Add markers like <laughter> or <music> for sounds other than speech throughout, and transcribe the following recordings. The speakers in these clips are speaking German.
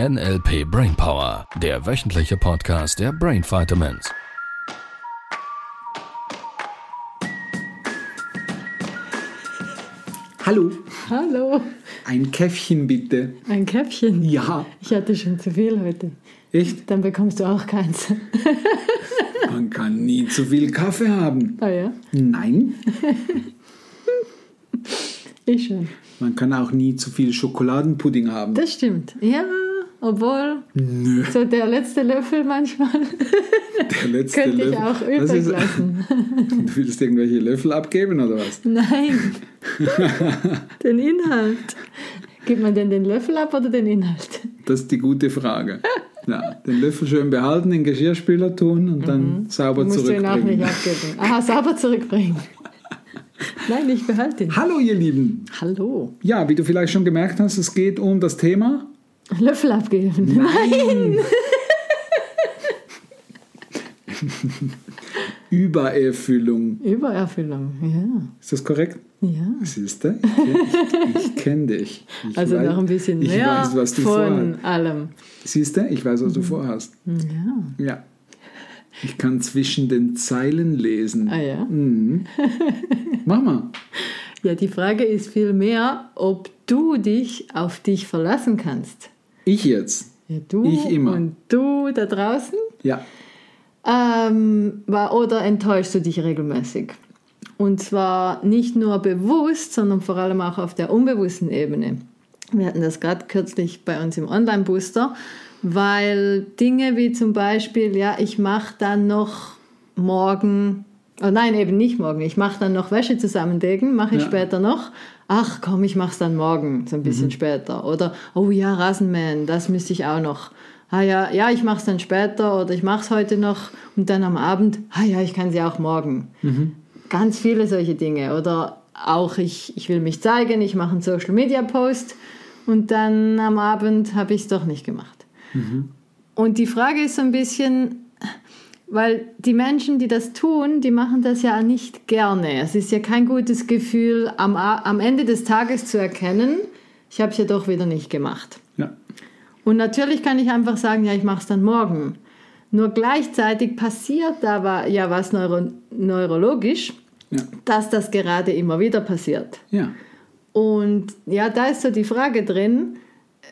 NLP Brainpower, der wöchentliche Podcast der Brain Vitamins. Hallo, Hallo, ein Käffchen bitte. ein Käppchen. Ja, Ich hatte schon zu viel heute. echt? Dann bekommst du auch keins. <laughs> Man kann nie zu viel Kaffee haben. Ah ja, Nein, <laughs> ich schon. man kann auch nie zu viel Schokoladenpudding haben. Das stimmt. Ja, obwohl Nö, so der letzte Löffel manchmal <laughs> der letzte könnte ich Löffel. auch übrig lassen. <laughs> Du willst irgendwelche Löffel abgeben oder was? Nein, <laughs> den Inhalt. Gibt man denn den Löffel ab oder den Inhalt? Das ist die gute Frage. Ja, den Löffel schön behalten, in den Geschirrspüler tun und dann sauber Musst du ihn auch nicht zurückbringen. abgeben. Aha, sauber zurückbringen. Nein, ich behalte ihn. Hallo ihr Lieben. Hallo. Ja, wie du vielleicht schon gemerkt hast, es geht um das Thema Löffel abgeben. Nein. <laughs> Übererfüllung. Übererfüllung, ja. Ist das korrekt? Ja. Siehst du? Ich, ich, ich kenne dich. Ich Also weiß, noch ein bisschen ich mehr weiß, was du von vorhast. allem. Siehst du? Ich weiß, was du vorhast. Ja. Ja. Ich kann zwischen den Zeilen lesen. Ah ja. Mhm. Mach mal. Ja, die Frage ist vielmehr, ob du dich auf dich verlassen kannst. Ich jetzt. Ja, du Ich immer. und du da draußen. Ja. Ähm, war- oder enttäuschst du dich regelmäßig? Und zwar nicht nur bewusst, sondern vor allem auch auf der unbewussten Ebene. Wir hatten das gerade kürzlich bei uns im Online-Booster, weil Dinge wie zum Beispiel, ja, ich mache dann noch morgen, oh nein, eben nicht morgen, ich mache dann noch Wäsche zusammenlegen, mache ich Ja. später noch. Ach komm, ich mache es dann morgen, so ein bisschen später. Oder, oh ja, Rasenmähen, das müsste ich auch noch. Ah ja, ja, ich mache es dann später oder ich mache es heute noch und dann am Abend, ah ja, ich kann sie auch morgen. Ganz viele solche Dinge. Oder auch ich, ich will mich zeigen, ich mache einen Social Media Post und dann am Abend habe ich es doch nicht gemacht. Und die Frage ist so ein bisschen, weil die Menschen, die das tun, die machen das ja nicht gerne. Es ist ja kein gutes Gefühl, am, am Ende des Tages zu erkennen, ich habe es ja doch wieder nicht gemacht. Ja. Und natürlich kann ich einfach sagen, ja, ich mache es dann morgen. Nur gleichzeitig passiert da ja was neuro neurologisch, Ja. dass das gerade immer wieder passiert. Ja. Und ja, da ist so die Frage drin,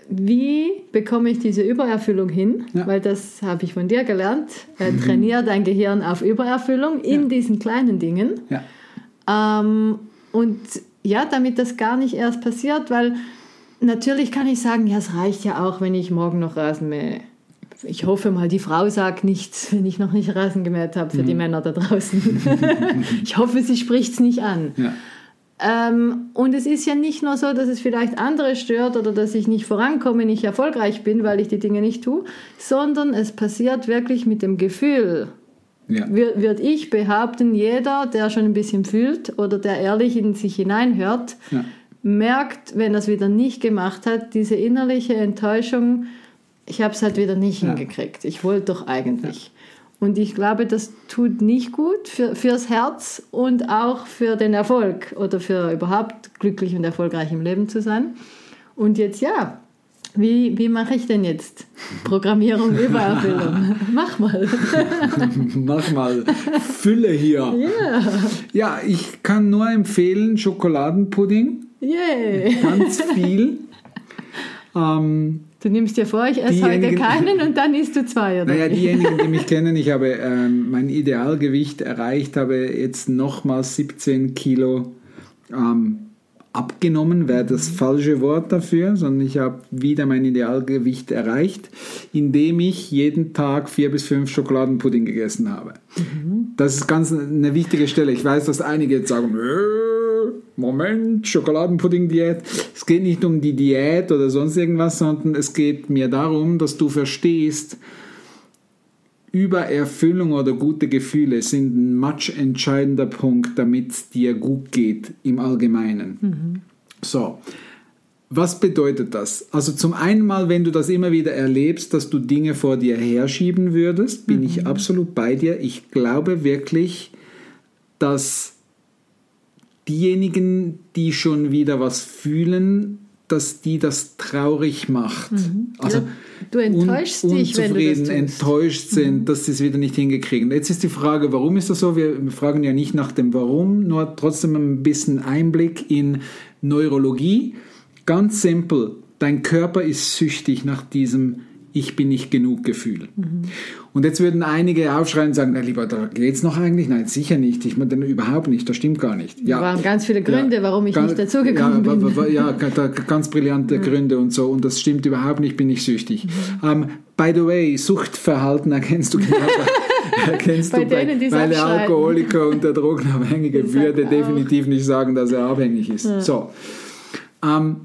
wie bekomme ich diese Übererfüllung hin? Ja. Weil das habe ich von dir gelernt. Äh, trainier dein Gehirn auf Übererfüllung in Ja. diesen kleinen Dingen. Ja. Ähm, und ja, damit das gar nicht erst passiert, weil natürlich kann ich sagen, ja, es reicht ja auch, wenn ich morgen noch Rasen mähe. Ich hoffe mal, die Frau sagt nichts, wenn ich noch nicht Rasen gemäht habe für die Männer da draußen. <laughs> ich hoffe, sie spricht es nicht an. Ja. Ähm, und es ist ja nicht nur so, dass es vielleicht andere stört oder dass ich nicht vorankomme, nicht erfolgreich bin, weil ich die Dinge nicht tue, sondern es passiert wirklich mit dem Gefühl. Ja. Würde ich behaupten, jeder, der schon ein bisschen fühlt oder der ehrlich in sich hineinhört, Ja. merkt, wenn er es wieder nicht gemacht hat, diese innerliche Enttäuschung, ich habe es halt wieder nicht Ja. hingekriegt. Ich wollte doch eigentlich. Und ich glaube, das tut nicht gut für, fürs Herz und auch für den Erfolg oder für überhaupt glücklich und erfolgreich im Leben zu sein. Und jetzt ja, wie, wie mache ich denn jetzt Programmierung Übererfüllung? <laughs> Mach mal. <laughs> Mach mal Fülle hier. Ja, Ja, ich kann nur empfehlen Schokoladenpudding. yay. Ganz viel. <laughs> ähm, Du nimmst dir vor, ich esse heute keinen und dann isst du zwei, oder? naja, diejenigen, die mich <laughs> kennen, ich habe ähm, mein Idealgewicht erreicht, habe jetzt nochmal 17 Kilo ähm, abgenommen, wäre das falsche Wort dafür, sondern ich habe wieder mein Idealgewicht erreicht, indem ich jeden Tag vier bis fünf Schokoladenpudding gegessen habe. Das ist ganz eine wichtige Stelle. Ich weiß, dass einige jetzt sagen, "Äh, Moment, Schokoladenpudding-Diät. Es geht nicht um die Diät oder sonst irgendwas, sondern es geht mir darum, dass du verstehst, Übererfüllung oder gute Gefühle sind ein much entscheidender Punkt, damit es dir gut geht im Allgemeinen. So, was bedeutet das? Also zum einen mal, wenn du das immer wieder erlebst, dass du Dinge vor dir herschieben würdest, bin ich absolut bei dir. Ich glaube wirklich, dass diejenigen, die schon wieder was fühlen, dass die das traurig macht. Also Ja, du enttäuschst un dich, wenn du das tust. Mhm. enttäuscht sind, dass sie es wieder nicht hingekriegen. Jetzt ist die Frage, warum ist das so? Wir fragen ja nicht nach dem Warum, nur trotzdem ein bisschen Einblick in Neurologie. Ganz simpel, dein Körper ist süchtig nach diesem Ich bin nicht genug Gefühl. Mhm. Und jetzt würden einige aufschreien und sagen, na lieber, da geht's noch eigentlich? Nein, sicher nicht. Ich meine, überhaupt nicht, das stimmt gar nicht. Da waren ganz viele Gründe, warum ich Ga- nicht dazugekommen ja, bin. Ja, ganz brillante Gründe und so. Und das stimmt überhaupt nicht, bin ich süchtig. Ähm, by the way, Suchtverhalten erkennst du genau bei, <laughs> erkennst Bei du bei, denen, die's weil der. Alkoholiker und der <laughs> Drogenabhängige würde definitiv nicht sagen, dass er abhängig ist. So. Ähm,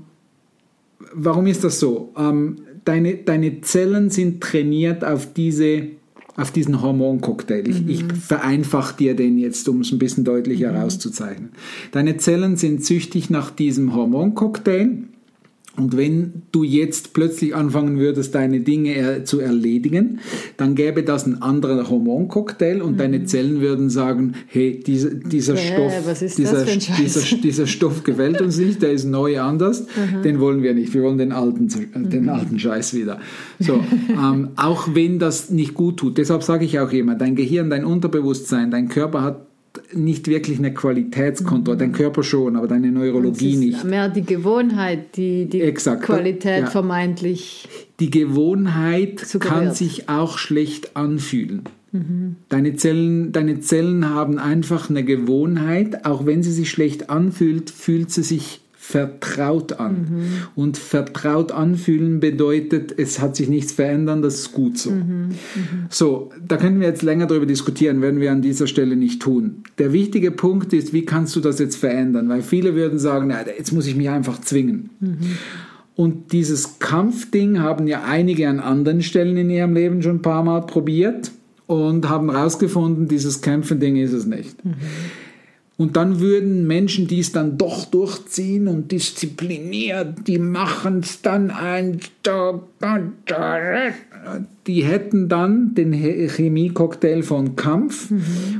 warum ist das so? Ähm, deine, deine Zellen sind trainiert auf diese auf diesen Hormoncocktail. Ich, ich vereinfache dir den jetzt, um es ein bisschen deutlicher herauszuzeichnen. Deine Zellen sind süchtig nach diesem Hormoncocktail. Und wenn du jetzt plötzlich anfangen würdest, deine Dinge zu erledigen, dann gäbe das ein anderer Hormoncocktail und deine Zellen würden sagen, hey, dieser, dieser Bäh, Stoff, dieser, dieser, dieser Stoff gefällt uns nicht, der ist neu anders, den wollen wir nicht. Wir wollen den alten, äh, den alten Scheiß wieder. So, ähm, auch wenn das nicht gut tut. Deshalb sage ich auch immer, dein Gehirn, dein Unterbewusstsein, dein Körper hat nicht wirklich eine Qualitätskontrolle. Dein Körper schon, aber deine Neurologie nicht. mehr die Gewohnheit, die die Exakt. Qualität Ja. vermeintlich. Die Gewohnheit Suggeriert. kann sich auch schlecht anfühlen. Deine, Zellen, deine Zellen haben einfach eine Gewohnheit, auch wenn sie sich schlecht anfühlt, fühlt sie sich vertraut an. Und vertraut anfühlen bedeutet, es hat sich nichts verändert, das ist gut so. So, da können wir jetzt länger darüber diskutieren, werden wir an dieser Stelle nicht tun. Der wichtige Punkt ist, wie kannst du das jetzt verändern? Weil viele würden sagen, na, jetzt muss ich mich einfach zwingen. Und dieses Kampfding haben ja einige an anderen Stellen in ihrem Leben schon ein paar Mal probiert und haben herausgefunden, dieses Kämpfen-Ding ist es nicht. Und dann würden Menschen, die es dann doch durchziehen und diszipliniert, die machen es dann ein, die hätten dann den He- Chemiecocktail von Kampf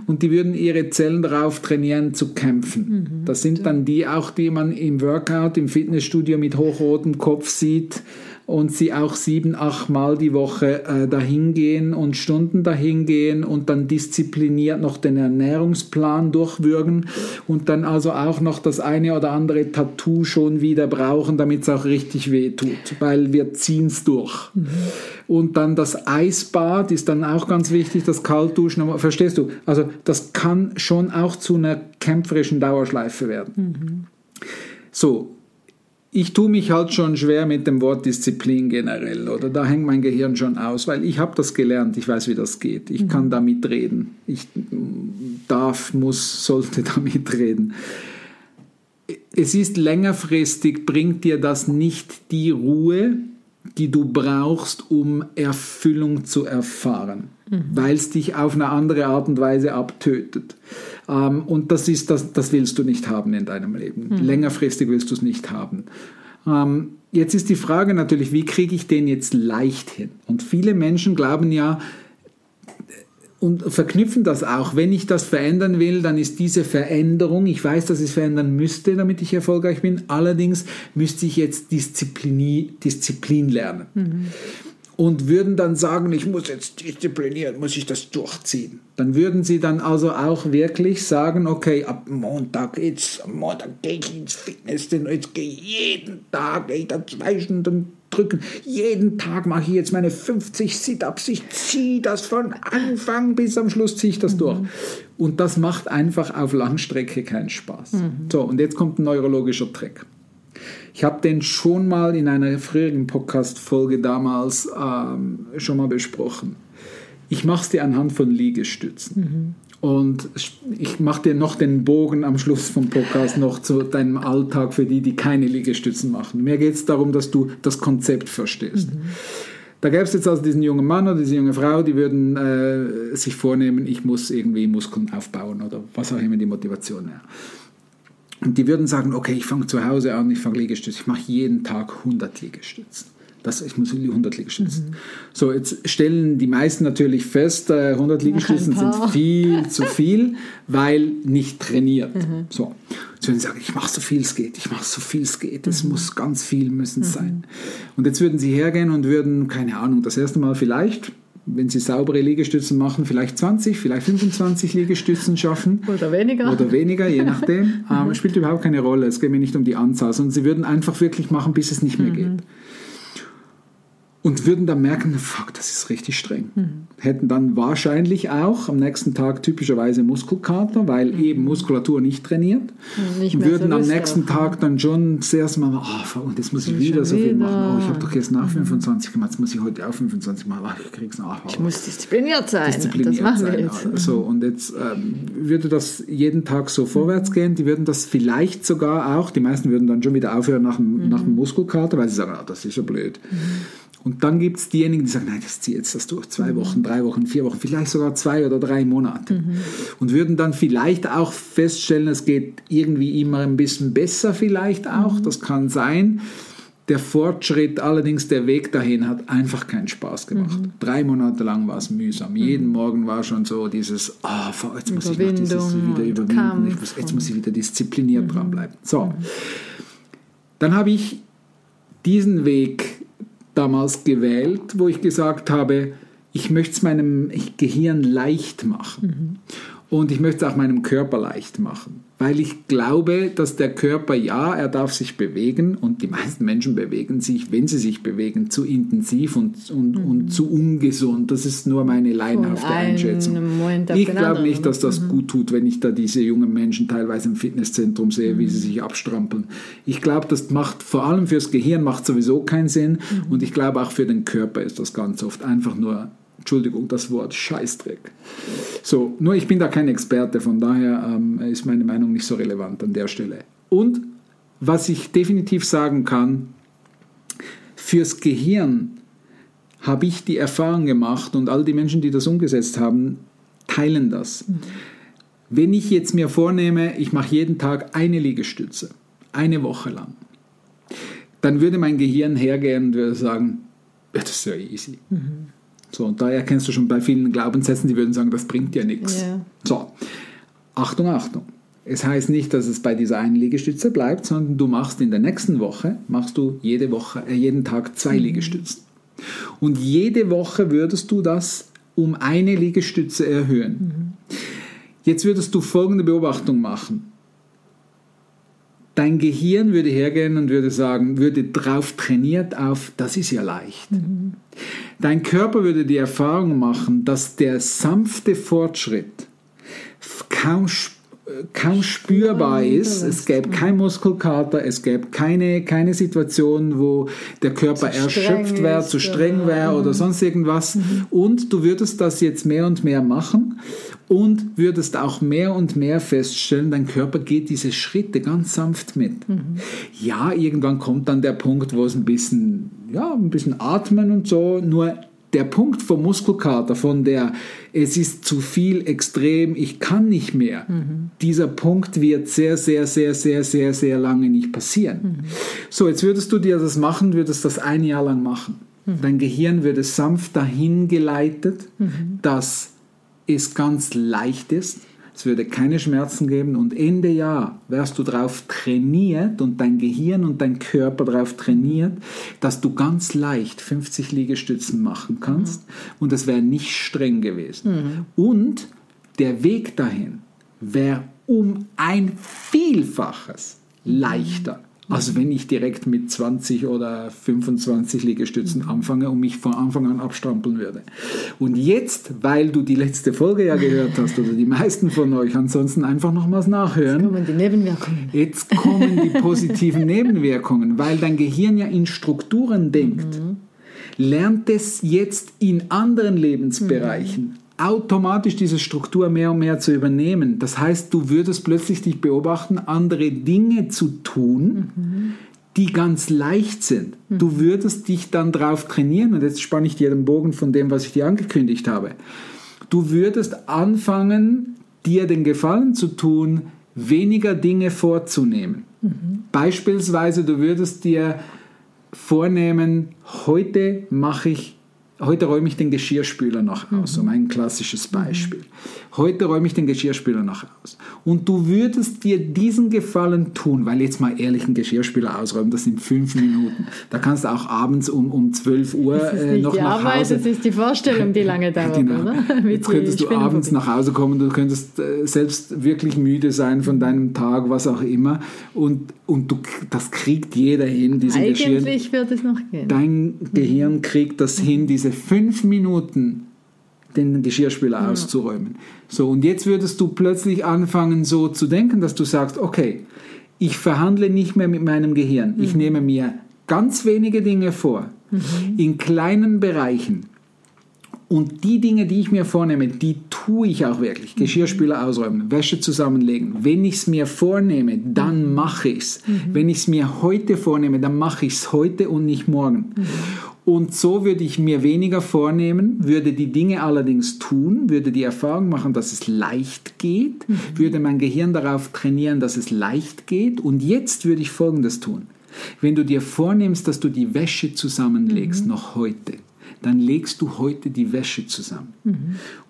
und die würden ihre Zellen darauf trainieren zu kämpfen. Das sind dann die auch, die man im Workout, im Fitnessstudio mit hochrotem Kopf sieht und sie auch sieben, acht Mal die Woche äh, dahin gehen und Stunden dahin gehen und dann diszipliniert noch den Ernährungsplan durchwürgen und dann also auch noch das eine oder andere Tattoo schon wieder brauchen, damit es auch richtig weh tut, weil wir ziehen es durch. Und dann das Eisbad ist dann auch ganz wichtig, das Kaltduschen, verstehst du? Also das kann schon auch zu einer kämpferischen Dauerschleife werden. So, ich tue mich halt schon schwer mit dem Wort Disziplin generell, oder da hängt mein Gehirn schon aus, weil ich habe das gelernt, ich weiß, wie das geht. Ich kann da mitreden. Ich darf, muss, sollte <laughs> da mitreden. Es ist längerfristig, bringt dir das nicht die Ruhe, die du brauchst, um Erfüllung zu erfahren, weil es dich auf eine andere Art und Weise abtötet. Ähm, und das ist das, das willst du nicht haben in deinem Leben. Längerfristig willst du es nicht haben. Ähm, jetzt ist die Frage natürlich, wie kriege ich den jetzt leicht hin? Und viele Menschen glauben ja, und verknüpfen das auch. Wenn ich das verändern will, dann ist diese Veränderung, ich weiß, dass ich es verändern müsste, damit ich erfolgreich bin, allerdings müsste ich jetzt Disziplin, Disziplin lernen. Und würden dann sagen, ich muss jetzt disziplinieren, muss ich das durchziehen. Dann würden sie dann also auch wirklich sagen, okay, ab Montag geht's, am Montag gehe ich ins Fitness, denn jetzt gehe ich jeden Tag, gehe ich da zwei Stunden drücken. Jeden Tag mache ich jetzt meine 50 Sit-Ups. Ich ziehe das von Anfang bis am Schluss ziehe ich das durch. Und das macht einfach auf Langstrecke keinen Spaß. So, und jetzt kommt ein neurologischer Trick. Ich habe den schon mal in einer früheren Podcast-Folge damals ähm, schon mal besprochen. Ich mache es dir anhand von Liegestützen. Und ich mache dir noch den Bogen am Schluss vom Podcast noch zu deinem Alltag für die, die keine Liegestützen machen. Mir geht es darum, dass du das Konzept verstehst. Da gäbe es jetzt also diesen jungen Mann oder diese junge Frau, die würden äh, sich vornehmen, ich muss irgendwie Muskeln aufbauen oder was auch immer die Motivation wäre. Und die würden sagen, okay, ich fange zu Hause an, ich fange Liegestütze, ich mache jeden Tag 100 Liegestützen. Das, ich muss 100 Liegestützen. So, jetzt stellen die meisten natürlich fest, äh, 100 Liegestützen sind viel <laughs> zu viel, weil nicht trainiert. So. Sie würden sagen, ich mache so viel es geht, ich mache so viel es geht, es muss ganz viel müssen es sein. Und jetzt würden Sie hergehen und würden, keine Ahnung, das erste Mal vielleicht, wenn Sie saubere Liegestützen machen, vielleicht 20, vielleicht 25 Liegestützen schaffen. <laughs> Oder weniger. Oder weniger, je <laughs> nachdem. ähm, spielt überhaupt keine Rolle. Es geht mir nicht um die Anzahl, sondern Sie würden einfach wirklich machen, bis es nicht mehr geht. Und würden dann merken, fuck, das ist richtig streng. Hätten dann wahrscheinlich auch am nächsten Tag typischerweise Muskelkater, weil eben Muskulatur nicht trainiert. Nicht würden so am nächsten auf, Tag dann schon erste Mal, oh, und jetzt muss ich Schon wieder so viel wieder. machen. Oh, ich habe doch jetzt nach 25 gemacht, jetzt muss ich heute auch 25 machen. Oh, ich krieg's nach. Ich muss diszipliniert sein. diszipliniert das machen wir sein. jetzt. So, und jetzt ähm, würde das jeden Tag so vorwärts gehen. Die würden das vielleicht sogar auch, die meisten würden dann schon wieder aufhören nach dem, nach dem Muskelkater, weil sie sagen, ah, das ist ja blöd. Und dann gibt es diejenigen, die sagen, nein, das ziehe jetzt das durch. Zwei Wochen, drei Wochen, vier Wochen, vielleicht sogar zwei oder drei Monate. Und würden dann vielleicht auch feststellen, es geht irgendwie immer ein bisschen besser vielleicht auch. Das kann sein. Der Fortschritt, allerdings der Weg dahin, hat einfach keinen Spaß gemacht. Drei Monate lang war es mühsam. Jeden Morgen war schon so dieses, ah, jetzt muss ich noch dieses wieder überwinden. Ich muss, jetzt muss ich wieder diszipliniert dranbleiben. So, dann habe ich diesen Weg damals gewählt, wo ich gesagt habe, ich möchte es meinem Gehirn leicht machen. Und ich möchte es auch meinem Körper leicht machen. Weil ich glaube, dass der Körper, ja, er darf sich bewegen und die meisten Menschen bewegen sich, wenn sie sich bewegen, zu intensiv und, und, und zu ungesund. Das ist nur meine laienhafte Einschätzung. Ich glaube nicht, dass das gut tut, wenn ich da diese jungen Menschen teilweise im Fitnesszentrum sehe, wie sie sich abstrampeln. Ich glaube, das macht vor allem fürs Gehirn macht sowieso keinen Sinn und ich glaube auch für den Körper ist das ganz oft einfach nur Entschuldigung, das Wort Scheißdreck. So, nur ich bin da kein Experte, von daher ähm, ist meine Meinung nicht so relevant an der Stelle. Und was ich definitiv sagen kann, fürs Gehirn habe ich die Erfahrung gemacht und all die Menschen, die das umgesetzt haben, teilen das. Wenn ich jetzt mir vornehme, ich mache jeden Tag eine Liegestütze, eine Woche lang, dann würde mein Gehirn hergehen und würde sagen, das ist ja easy. So, und da erkennst du schon bei vielen Glaubenssätzen, die würden sagen, das bringt ja nichts. Ja. So, Achtung, Achtung. Es heißt nicht, dass es bei dieser einen Liegestütze bleibt, sondern du machst in der nächsten Woche, machst du jede Woche, äh, jeden Tag zwei Liegestützen. Und jede Woche würdest du das um eine Liegestütze erhöhen. Jetzt würdest du folgende Beobachtung machen. Dein Gehirn würde hergehen und würde sagen, würde drauf trainiert auf, das ist ja leicht. Dein Körper würde die Erfahrung machen, dass der sanfte Fortschritt kaum, sp- äh, kaum spürbar ist. Es gäbe kein Muskelkater, es gäbe keine, keine Situation, wo der Körper erschöpft wäre, zu streng wäre oder sonst irgendwas. Und du würdest das jetzt mehr und mehr machen und würdest auch mehr und mehr feststellen, dein Körper geht diese Schritte ganz sanft mit. Ja, irgendwann kommt dann der Punkt, wo es ein bisschen, ja, ein bisschen atmen und so, nur der Punkt vom Muskelkater, von der es ist zu viel extrem, ich kann nicht mehr, dieser Punkt wird sehr, sehr, sehr, sehr, sehr, sehr lange nicht passieren. So, jetzt würdest du dir das machen, würdest das ein Jahr lang machen. Dein Gehirn würde sanft dahin geleitet, dass es ganz leicht ist. Es würde keine Schmerzen geben und Ende Jahr wärst du darauf trainiert und dein Gehirn und dein Körper darauf trainiert, dass du ganz leicht 50 Liegestützen machen kannst und es wäre nicht streng gewesen. Und der Weg dahin wäre um ein Vielfaches leichter. Also wenn ich direkt mit 20 oder 25 Liegestützen anfange und mich von Anfang an abstrampeln würde. Und jetzt, weil du die letzte Folge ja gehört hast oder die meisten von euch, ansonsten einfach nochmals nachhören. Kommen die Nebenwirkungen. Jetzt kommen die <laughs> positiven Nebenwirkungen, weil dein Gehirn ja in Strukturen denkt. Lernt es jetzt in anderen Lebensbereichen automatisch diese Struktur mehr und mehr zu übernehmen. Das heißt, du würdest plötzlich dich beobachten, andere Dinge zu tun, die ganz leicht sind. Du würdest dich dann drauf trainieren und jetzt spanne ich dir den Bogen von dem, was ich dir angekündigt habe. Du würdest anfangen, dir den Gefallen zu tun, weniger Dinge vorzunehmen. Beispielsweise, du würdest dir vornehmen, heute mache ich heute räume ich den Geschirrspüler noch aus, so mein klassisches Beispiel. Heute räume ich den Geschirrspüler noch aus. Und du würdest dir diesen Gefallen tun, weil jetzt mal ehrlich einen Geschirrspüler ausräumen, das sind fünf Minuten. Da kannst du auch abends um, um 12 Uhr äh, noch nach Arbeit, Hause. das ist die Vorstellung, die lange <laughs> dauert, Genau. oder? <laughs> Jetzt könntest du abends nach Hause kommen, du könntest äh, selbst wirklich müde sein von deinem Tag, was auch immer. Und, und du, das kriegt jeder hin, diesen Geschirr. Eigentlich wird es noch gehen. Dein Gehirn kriegt das hin, diese fünf Minuten den Geschirrspüler auszuräumen. So, und jetzt würdest du plötzlich anfangen, so zu denken, dass du sagst, okay, ich verhandle nicht mehr mit meinem Gehirn. Ich nehme mir ganz wenige Dinge vor, in kleinen Bereichen. Und die Dinge, die ich mir vornehme, die tue ich auch wirklich. Geschirrspüler ausräumen, Wäsche zusammenlegen. Wenn ich es mir vornehme, dann mache ich es. Wenn ich es mir heute vornehme, dann mache ich es heute und nicht morgen. Und so würde ich mir weniger vornehmen, würde die Dinge allerdings tun, würde die Erfahrung machen, dass es leicht geht, würde mein Gehirn darauf trainieren, dass es leicht geht. Und jetzt würde ich Folgendes tun. Wenn du dir vornimmst, dass du die Wäsche zusammenlegst, noch heute, dann legst du heute die Wäsche zusammen.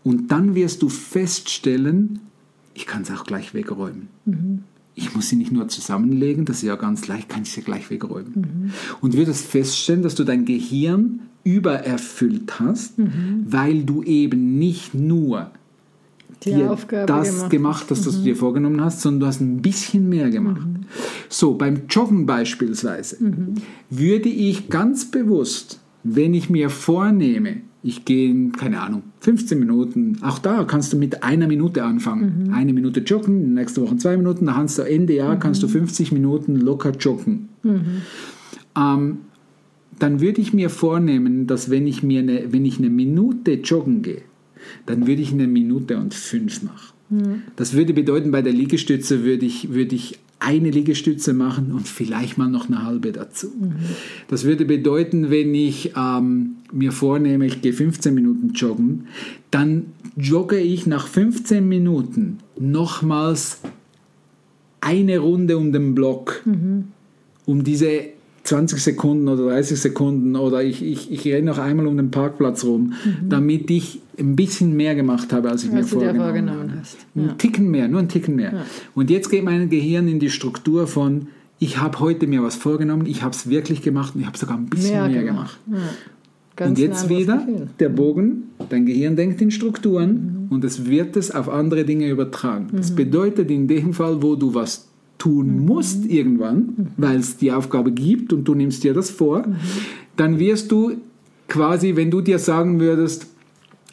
Und dann wirst du feststellen, ich kann es auch gleich wegräumen. Ich muss sie nicht nur zusammenlegen, das ist ja ganz leicht, kann ich sie gleich wegräumen. Und wirst feststellen, dass du dein Gehirn übererfüllt hast, weil du eben nicht nur die dir Aufgabe das gemacht. gemacht, hast, das du dir vorgenommen hast, sondern du hast ein bisschen mehr gemacht. So, beim Joggen beispielsweise würde ich ganz bewusst, wenn ich mir vornehme, ich gehe, in, keine Ahnung, 15 Minuten, auch da kannst du mit einer Minute anfangen. Eine Minute joggen, nächste Woche zwei Minuten, dann kannst du Ende Jahr kannst du 50 Minuten locker joggen. Ähm, dann würde ich mir vornehmen, dass wenn ich mir eine, wenn ich eine Minute joggen gehe, dann würde ich eine Minute und fünf machen. Das würde bedeuten, bei der Liegestütze würde ich, würde ich eine Liegestütze machen und vielleicht mal noch eine halbe dazu. Das würde bedeuten, wenn ich ähm, mir vornehme, ich gehe 15 Minuten joggen, dann jogge ich nach 15 Minuten nochmals eine Runde um den Block, um diese 20 Sekunden oder 30 Sekunden oder ich, ich, ich renne noch einmal um den Parkplatz rum, damit ich ein bisschen mehr gemacht habe, als ich mir du dir vorgenommen, vorgenommen habe. hast. Ein Ticken mehr, nur ein Ticken mehr. Und jetzt geht mein Gehirn in die Struktur von, ich habe heute mir was vorgenommen, ich habe es wirklich gemacht und ich habe sogar ein bisschen mehr, gemacht. Ja. Ganz Und jetzt wieder Gefühl. der Bogen, dein Gehirn denkt in Strukturen und es wird es auf andere Dinge übertragen. Das bedeutet in dem Fall, wo du was tun musst irgendwann, weil es die Aufgabe gibt und du nimmst dir das vor, dann wirst du quasi, wenn du dir sagen würdest,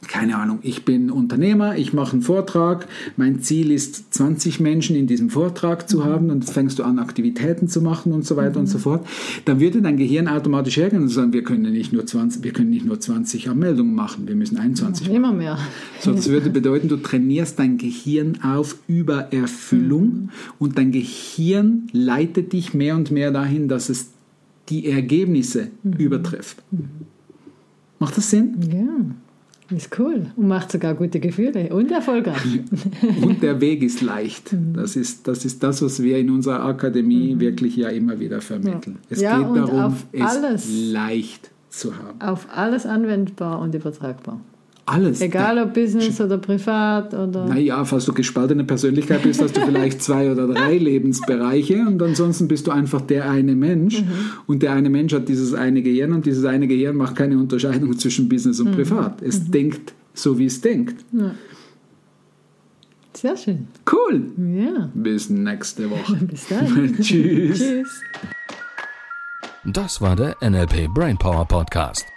keine Ahnung, ich bin Unternehmer, ich mache einen Vortrag, mein Ziel ist, 20 Menschen in diesem Vortrag zu haben und fängst du an, Aktivitäten zu machen und so weiter und so fort, dann würde dein Gehirn automatisch hergehen und sagen, wir können nicht nur 20, wir können nicht nur 20 Anmeldungen machen, wir müssen 21 machen. Immer mehr. So, das würde bedeuten, du trainierst dein Gehirn auf Übererfüllung und dein Gehirn leitet dich mehr und mehr dahin, dass es die Ergebnisse übertrifft. Macht das Sinn? Ja, ist cool. Und macht sogar gute Gefühle und erfolgreich. Und der Weg ist leicht. Das ist, das ist das, was wir in unserer Akademie wirklich ja immer wieder vermitteln. Es Ja, geht darum, es leicht zu haben. Auf alles anwendbar und übertragbar. Alles. Egal ob Business oder privat oder. Naja, falls du gespaltene Persönlichkeit bist, hast du vielleicht zwei oder drei Lebensbereiche und ansonsten bist du einfach der eine Mensch und der eine Mensch hat dieses eine Gehirn und dieses eine Gehirn macht keine Unterscheidung <laughs> zwischen Business und Privat. Es denkt so, wie es denkt. Sehr schön. Cool. Ja. Bis nächste Woche. <laughs> Bis dann. <laughs> Tschüss. Tschüss. Das war der NLP Brainpower Podcast.